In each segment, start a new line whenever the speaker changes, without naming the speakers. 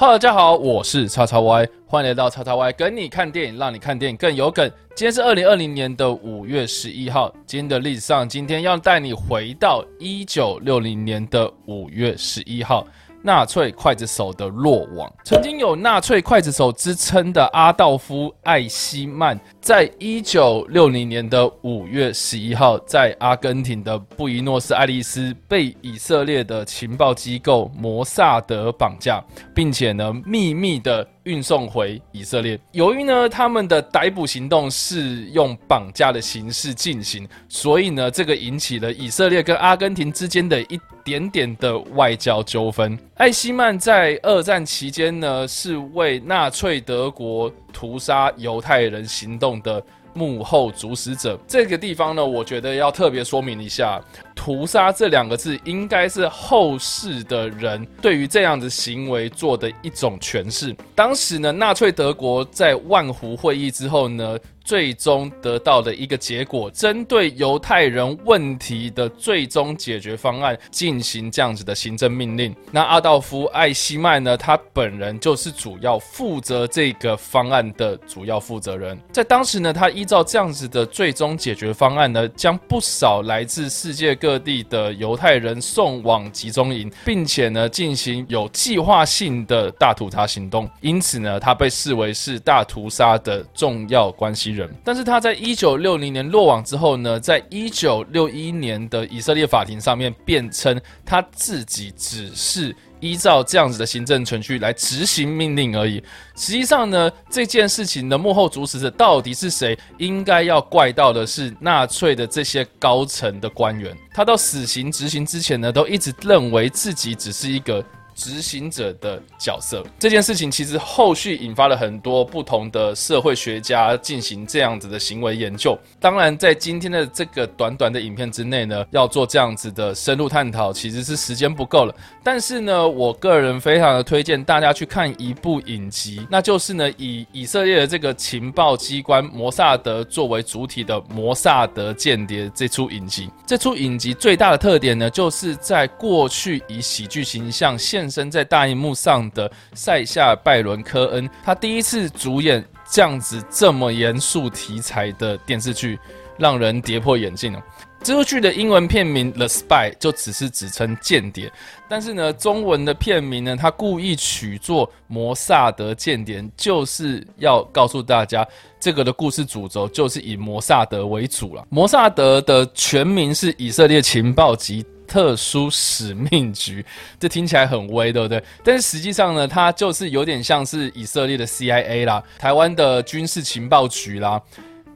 大家好，我是叉叉 Y，欢迎来到叉叉 Y 跟你看电影，让你看电影更有梗。今天是二零二零年的五月十一号，今天的历史上，今天要带你回到一九六零年的五月十一号。纳粹刽子手的落网，曾经有纳粹刽子手之称的阿道夫·艾希曼，在一九六零年的五月十一号，在阿根廷的布宜诺斯艾利斯被以色列的情报机构摩萨德绑架，并且呢秘密的。运送回以色列。由于呢，他们的逮捕行动是用绑架的形式进行，所以呢，这个引起了以色列跟阿根廷之间的一点点的外交纠纷。艾希曼在二战期间呢，是为纳粹德国屠杀犹太人行动的。幕后主使者这个地方呢，我觉得要特别说明一下，“屠杀”这两个字应该是后世的人对于这样的行为做的一种诠释。当时呢，纳粹德国在万湖会议之后呢。最终得到的一个结果，针对犹太人问题的最终解决方案进行这样子的行政命令。那阿道夫·艾希曼呢？他本人就是主要负责这个方案的主要负责人。在当时呢，他依照这样子的最终解决方案呢，将不少来自世界各地的犹太人送往集中营，并且呢，进行有计划性的大屠杀行动。因此呢，他被视为是大屠杀的重要关系人。但是他在一九六零年落网之后呢，在一九六一年的以色列法庭上面辩称他自己只是依照这样子的行政程序来执行命令而已。实际上呢，这件事情的幕后主使者到底是谁？应该要怪到的是纳粹的这些高层的官员。他到死刑执行之前呢，都一直认为自己只是一个。执行者的角色这件事情，其实后续引发了很多不同的社会学家进行这样子的行为研究。当然，在今天的这个短短的影片之内呢，要做这样子的深入探讨，其实是时间不够了。但是呢，我个人非常的推荐大家去看一部影集，那就是呢，以以色列的这个情报机关摩萨德作为主体的《摩萨德间谍》这出影集。这出影集最大的特点呢，就是在过去以喜剧形象现身在大荧幕上的塞夏·拜伦·科恩，他第一次主演这样子这么严肃题材的电视剧，让人跌破眼镜了。这部剧的英文片名《The Spy》就只是指称间谍，但是呢，中文的片名呢，他故意取作摩萨德间谍，就是要告诉大家，这个的故事主轴就是以摩萨德为主了。摩萨德的全名是以色列情报及。特殊使命局，这听起来很威，对不对？但是实际上呢，它就是有点像是以色列的 CIA 啦，台湾的军事情报局啦，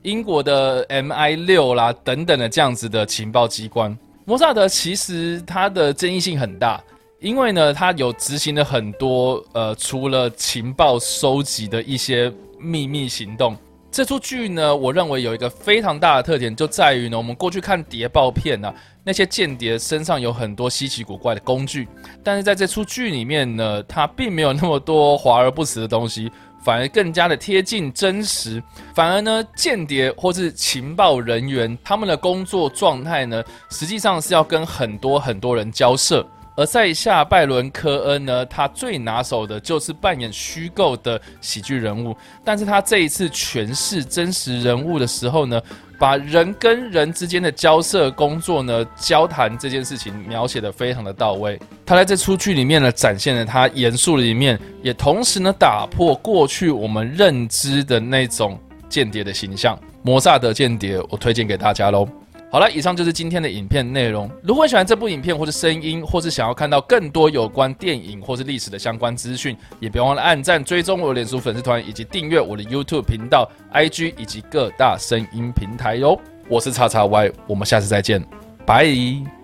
英国的 MI 六啦等等的这样子的情报机关。摩萨德其实它的争议性很大，因为呢，它有执行了很多呃，除了情报收集的一些秘密行动。这出剧呢，我认为有一个非常大的特点，就在于呢，我们过去看谍报片呢，那些间谍身上有很多稀奇古怪的工具，但是在这出剧里面呢，它并没有那么多华而不实的东西，反而更加的贴近真实。反而呢，间谍或是情报人员他们的工作状态呢，实际上是要跟很多很多人交涉。而在下拜伦科恩呢，他最拿手的就是扮演虚构的喜剧人物，但是他这一次诠释真实人物的时候呢，把人跟人之间的交涉工作呢，交谈这件事情描写的非常的到位。他在这出剧里面呢，展现了他严肃的一面，也同时呢，打破过去我们认知的那种间谍的形象。摩萨德间谍，我推荐给大家喽。好了，以上就是今天的影片内容。如果喜欢这部影片，或是声音，或是想要看到更多有关电影或是历史的相关资讯，也别忘了按赞、追踪我的脸书粉丝团，以及订阅我的 YouTube 频道、IG 以及各大声音平台哟。我是叉叉 Y，我们下次再见，拜。